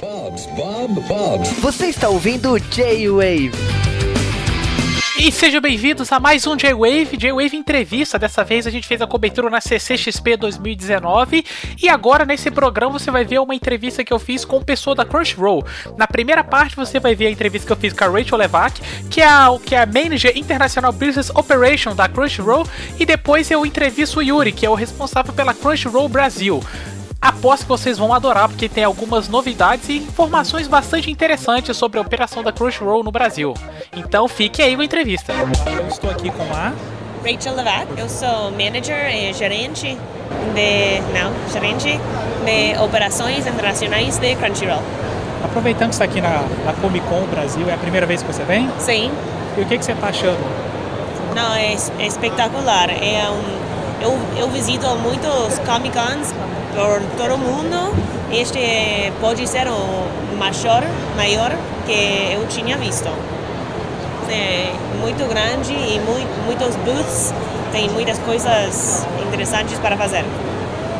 Bob's, Bob, Bob's. Você está ouvindo J-Wave. E sejam bem-vindos a mais um J-Wave, J-Wave Entrevista. Dessa vez a gente fez a cobertura na CCXP 2019 e agora nesse programa você vai ver uma entrevista que eu fiz com o pessoa da Crunchyroll. Na primeira parte você vai ver a entrevista que eu fiz com a Rachel Levac, que é a, que é a Manager International Business Operation da Crunchyroll, e depois eu entrevisto o Yuri, que é o responsável pela Crunchyroll Brasil. Aposto que vocês vão adorar, porque tem algumas novidades e informações bastante interessantes sobre a operação da Crunchyroll no Brasil. Então fique aí com a entrevista. Eu estou aqui com a Rachel Levac, eu sou manager e gerente de, não, gerente de operações internacionais de Crunchyroll. Aproveitando que está aqui na, na Comic Con Brasil, é a primeira vez que você vem? Sim. E o que, que você está achando? Não, é, é espetacular. É um, eu, eu visito muitos Comic Cons por todo mundo. Este pode ser o maior, maior que eu tinha visto. É muito grande e muito, muitos booths, tem muitas coisas interessantes para fazer.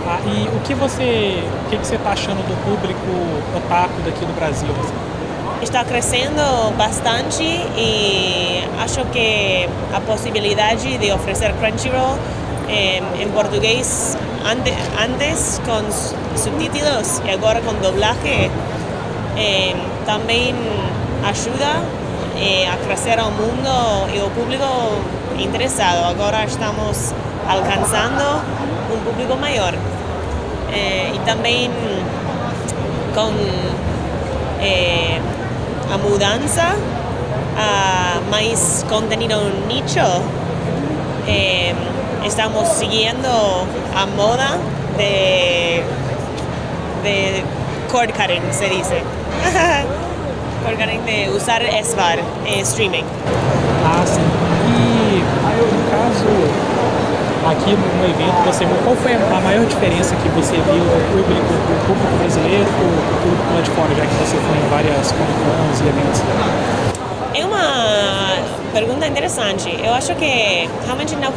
Ah, e o que você o que, que você está achando do público otaku daqui do Brasil? Está crescendo bastante e acho que a possibilidade de oferecer Crunchyroll em, em português ante, antes com subtítulos e agora com doblaje eh, também ajuda eh, a crescer ao mundo e o público interessado. Agora estamos alcançando um público maior. Eh, e também com a mudança a mais conteúdo nicho estamos siguiendo a moda de, de cord cutting, se dice. cord cutting de usar SVAR, eh, streaming. Ah. Aqui no evento, você qual foi a maior diferença que você viu do público, do público brasileiro para o público lá de fora, já que você foi em várias Cons e eventos? É uma pergunta interessante. Eu acho que realmente não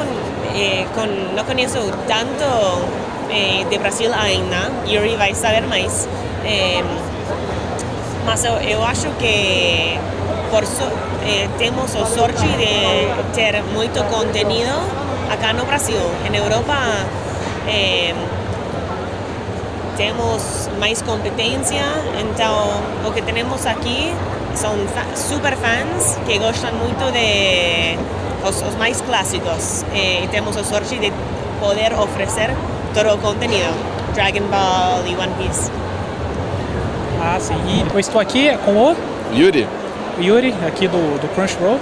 eh, con, não conheço tanto eh, de Brasil ainda, Yuri vai saber mais. Eh, mas eu, eu, acho que por so, eh, temos a sorte de ter muito conteúdo acá no Brasil. Em Europa eh, temos mais competência, então o que temos aqui são super fans que gostam muito de os, os mais clássicos eh, e temos a sorte de poder oferecer todo o conteúdo, Dragon Ball e One Piece. Ah, sim. E eu estou aqui com o Yuri. Yuri, aqui do, do Crunchyroll.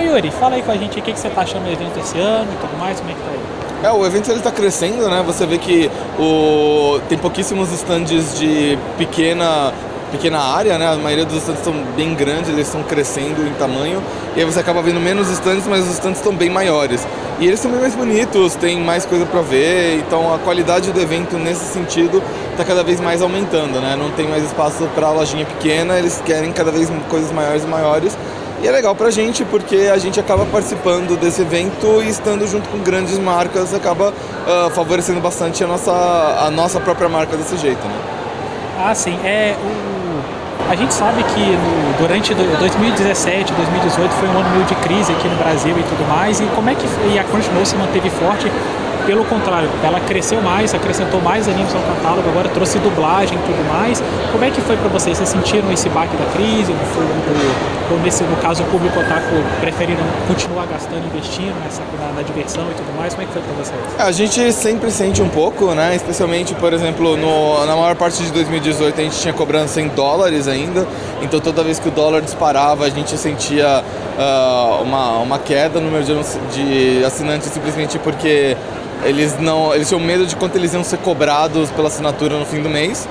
E Yuri, fala aí com a gente o que, você está achando do evento esse ano e tudo mais, como é que tá aí? É, o evento ele está crescendo, né? Você vê que o... tem pouquíssimos stands de pequena pequena área, né? A maioria dos estandes estão bem grandes, eles estão crescendo em tamanho. E aí você acaba vendo menos estandes, mas os estandes estão bem maiores. E eles são bem mais bonitos, tem mais coisa para ver, então a qualidade do evento nesse sentido está cada vez mais aumentando, né? Não tem mais espaço para lojinha pequena, eles querem cada vez coisas maiores e maiores. E é legal pra gente porque a gente acaba participando desse evento e estando junto com grandes marcas acaba uh, favorecendo bastante a nossa, a nossa própria marca desse jeito, né? Ah, sim. É, o a gente sabe que no, durante 2017, 2018 foi um ano meio de crise aqui no Brasil e tudo mais. E como é que e a Crunchyroll se manteve forte? Pelo contrário, ela cresceu mais, acrescentou mais animes ao catálogo, agora trouxe dublagem e tudo mais. Como é que foi para vocês? Vocês sentiram esse baque da crise? Nesse, no caso, o público otaku preferiram continuar gastando, investindo nessa, na, na diversão e tudo mais? Como é que foi para vocês? É, a gente sempre sente um pouco, né? Especialmente, por exemplo, no, na maior parte de 2018 a gente tinha cobrança em dólares ainda. Então toda vez que o dólar disparava, a gente sentia uh, uma, uma queda no número de, de assinantes simplesmente porque eles não, eles tinham medo de quanto eles iam ser cobrados pela assinatura no fim do mês.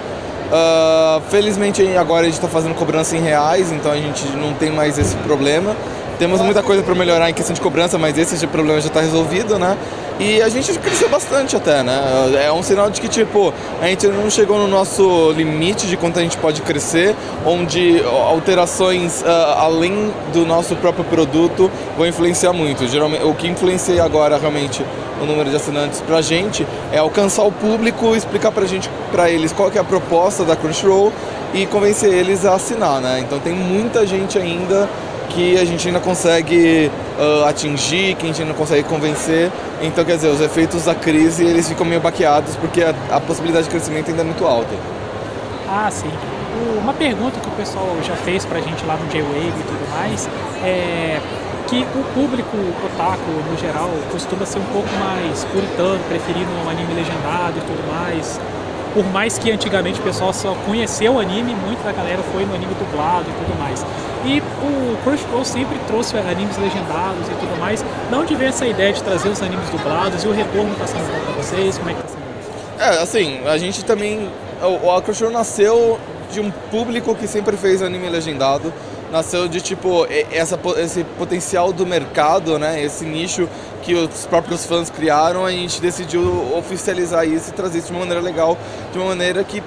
Uh, felizmente agora a gente está fazendo cobrança em reais, então a gente não tem mais esse problema. Temos muita coisa para melhorar em questão de cobrança, mas esse problema já está resolvido, né? E a gente cresceu bastante até, né? É um sinal de que, tipo, a gente não chegou no nosso limite de quanto a gente pode crescer, onde alterações uh, além do nosso próprio produto vão influenciar muito. Geralmente, o que influencia agora realmente o número de assinantes pra gente é alcançar o público, explicar pra gente, pra eles qual que é a proposta da Crunchyroll e convencer eles a assinar, né? Então tem muita gente ainda que a gente ainda consegue uh, atingir, que a gente ainda consegue convencer. Então, quer dizer, os efeitos da crise eles ficam meio baqueados porque a, a possibilidade de crescimento ainda é muito alta. Ah, sim. Uma pergunta que o pessoal já fez pra gente lá no J-Wave e tudo mais é que o público otaku, no geral, costuma ser um pouco mais puritano, preferindo um anime legendado e tudo mais por mais que antigamente o pessoal só conheceu o anime, muita da galera foi no anime dublado e tudo mais. E o Crunchyroll sempre trouxe animes legendados e tudo mais. Onde vem essa ideia de trazer os animes dublados e o retorno está sendo bom para vocês? Como é que está sendo isso? É, assim, a gente também... O Crunchyroll nasceu de um público que sempre fez anime legendado nasceu de tipo essa, esse potencial do mercado, né? Esse nicho que os próprios fãs criaram, a gente decidiu oficializar isso e trazer isso de uma maneira legal, de uma maneira que uh,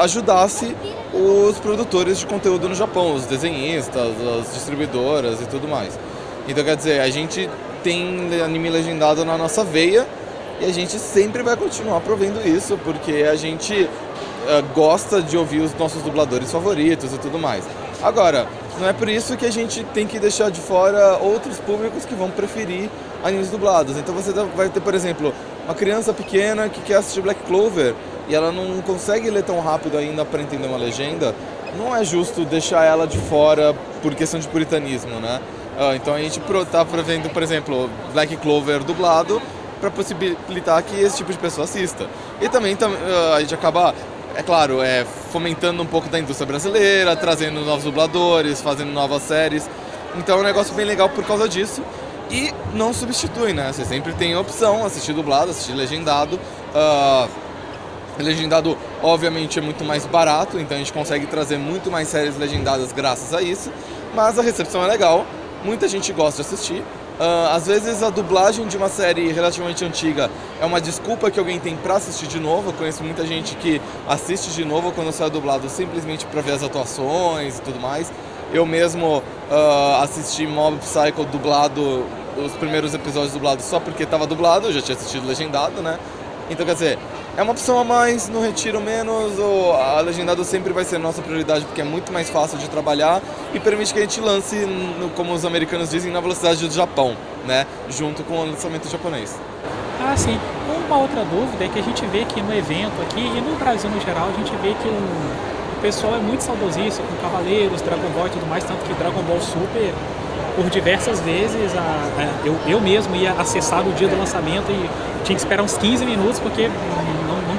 ajudasse os produtores de conteúdo no Japão, os desenhistas, as distribuidoras e tudo mais. Então quer dizer, a gente tem anime legendado na nossa veia e a gente sempre vai continuar provendo isso, porque a gente uh, gosta de ouvir os nossos dubladores favoritos e tudo mais. Agora, não é por isso que a gente tem que deixar de fora outros públicos que vão preferir animes dublados. Então você vai ter, por exemplo, uma criança pequena que quer assistir Black Clover e ela não consegue ler tão rápido ainda para entender uma legenda. Não é justo deixar ela de fora por questão de puritanismo, né? Ah, então a gente está prevendo, por exemplo, Black Clover dublado para possibilitar que esse tipo de pessoa assista. E também ah, a gente acaba é claro, é, fomentando um pouco da indústria brasileira, trazendo novos dubladores, fazendo novas séries. Então é um negócio bem legal por causa disso. E não substitui, né? Você sempre tem a opção, assistir dublado, assistir legendado. Uh, legendado, obviamente, é muito mais barato, então a gente consegue trazer muito mais séries legendadas graças a isso. Mas a recepção é legal, muita gente gosta de assistir. Uh, às vezes a dublagem de uma série relativamente antiga é uma desculpa que alguém tem para assistir de novo. Eu conheço muita gente que assiste de novo quando sai dublado simplesmente para ver as atuações e tudo mais. Eu mesmo uh, assisti Mob Psycho dublado, os primeiros episódios dublados só porque estava dublado, eu já tinha assistido legendado, né? Então quer dizer, é uma opção a mais, no retiro menos, ou a legendado sempre vai ser nossa prioridade porque é muito mais fácil de trabalhar e permite que a gente lance, no, como os americanos dizem, na velocidade do Japão, né? Junto com o lançamento japonês. Ah, sim. Uma outra dúvida é que a gente vê que no evento aqui e no Brasil no geral, a gente vê que o, o pessoal é muito saudosista com Cavaleiros, Dragon Ball e tudo mais, tanto que Dragon Ball Super por diversas vezes a, a, eu, eu mesmo ia acessar no dia do lançamento e tinha que esperar uns 15 minutos porque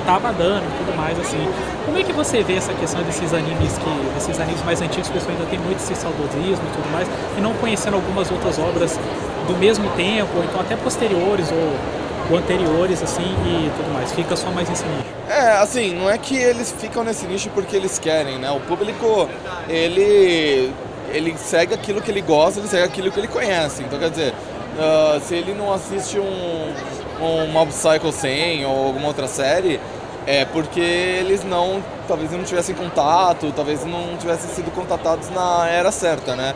tava dando e tudo mais, assim. Como é que você vê essa questão desses animes que, esses animes mais antigos, o pessoal ainda tem muito esse saudosismo e tudo mais, e não conhecendo algumas outras obras do mesmo tempo, ou então até posteriores, ou, ou anteriores, assim, e tudo mais. Fica só mais nesse nicho. É, assim, não é que eles ficam nesse nicho porque eles querem, né? O público, ele ele segue aquilo que ele gosta, ele segue aquilo que ele conhece. Então, quer dizer, uh, se ele não assiste um, um Mob Psycho 100 ou alguma outra série, é porque eles não, talvez não tivessem contato, talvez não tivessem sido contatados na era certa, né?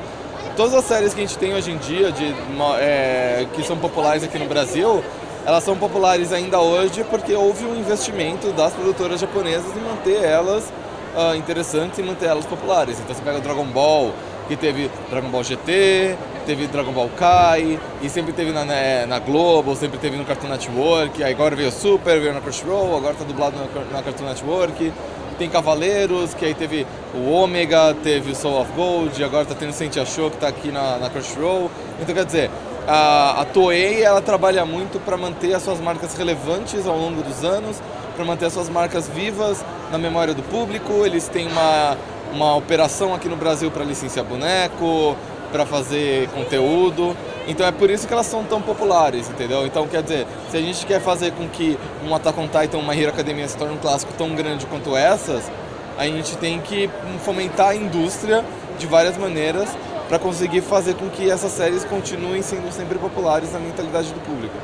Todas as séries que a gente tem hoje em dia, de, é, que são populares aqui no Brasil, elas são populares ainda hoje porque houve um investimento das produtoras japonesas em manter elas uh, interessantes e manter elas populares. Então você pega Dragon Ball, que teve Dragon Ball GT, teve Dragon Ball Kai, e sempre teve na, né, na Globo, sempre teve no Cartoon Network, aí agora veio Super, veio na Crunchyroll, agora tá dublado na, na Cartoon Network. Tem Cavaleiros, que aí teve o Ômega, teve o Soul of Gold, agora tá tendo Sentia Show, que tá aqui na, na Crunchyroll. Então quer dizer, a, a Toei ela trabalha muito para manter as suas marcas relevantes ao longo dos anos, para manter as suas marcas vivas na memória do público. Eles têm uma uma operação aqui no Brasil para licenciar boneco, para fazer conteúdo. Então é por isso que elas são tão populares, entendeu? Então quer dizer, se a gente quer fazer com que um Attack on Titan, uma Hero Academia se torne um clássico tão grande quanto essas, a gente tem que fomentar a indústria de várias maneiras para conseguir fazer com que essas séries continuem sendo sempre populares na mentalidade do público.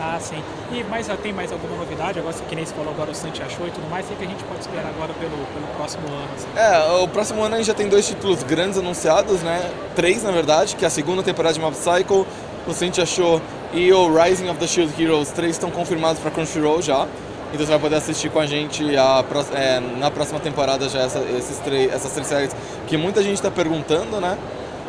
Ah, sim. E mais tem mais alguma novidade? Agora, que nem você falou agora, o Santi achou e tudo mais. O que a gente pode esperar agora pelo, pelo próximo ano? Assim? É, o próximo ano a gente já tem dois títulos grandes anunciados, né? Três, na verdade, que é a segunda temporada de Mob Psycho, o Santi achou e o Rising of the Shield Heroes. Três estão confirmados para Crunchyroll já. Então você vai poder assistir com a gente a, é, na próxima temporada já essa, esses três, essas três séries que muita gente está perguntando, né?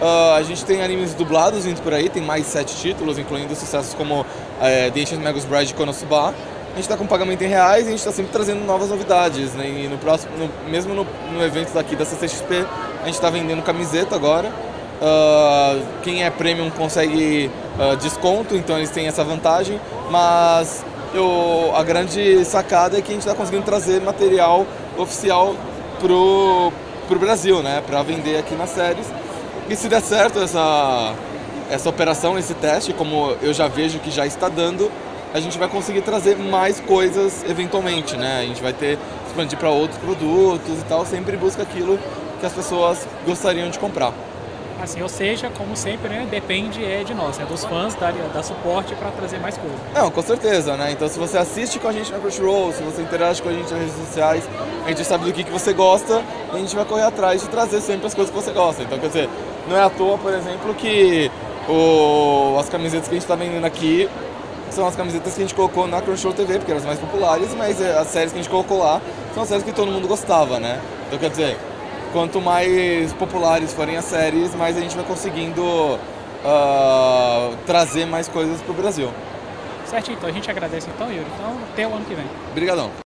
Uh, a gente tem animes dublados vindo por aí, tem mais sete títulos, incluindo sucessos como é, The Ancient Magus Bride e Konosuba. A gente está com pagamento em reais e a gente está sempre trazendo novas novidades. Né? E no próximo, no, mesmo no, no, evento daqui da CCXP, a gente está vendendo camiseta agora. Uh, quem é premium consegue uh, desconto, então eles têm essa vantagem. Mas eu, a grande sacada é que a gente está conseguindo trazer material oficial pro, pro Brasil, né? Para vender aqui nas séries. E se der certo essa, essa operação, esse teste, como eu já vejo que já está dando, a gente vai conseguir trazer mais coisas eventualmente, né? A gente vai ter expandir para outros produtos e tal, sempre busca aquilo que as pessoas gostariam de comprar. Assim, ou seja, como sempre, né, depende é de nós, é dos fãs dar, dar suporte para trazer mais coisas. Não, com certeza, né? Então se você assiste com a gente na Crunchyroll, se você interage com a gente nas redes sociais, a gente sabe do que, que você gosta e a gente vai correr atrás de trazer sempre as coisas que você gosta. Então, quer dizer, não é à toa, por exemplo, que o, as camisetas que a gente está vendendo aqui são as camisetas que a gente colocou na Crunchyroll TV, porque eram as mais populares, mas é, as séries que a gente colocou lá são as séries que todo mundo gostava, né? Então, quer dizer, quanto mais populares forem as séries, mais a gente vai conseguindo uh, trazer mais coisas para o Brasil. Certo, então a gente agradece então, Yuri. Então, até o ano que vem. Obrigadão.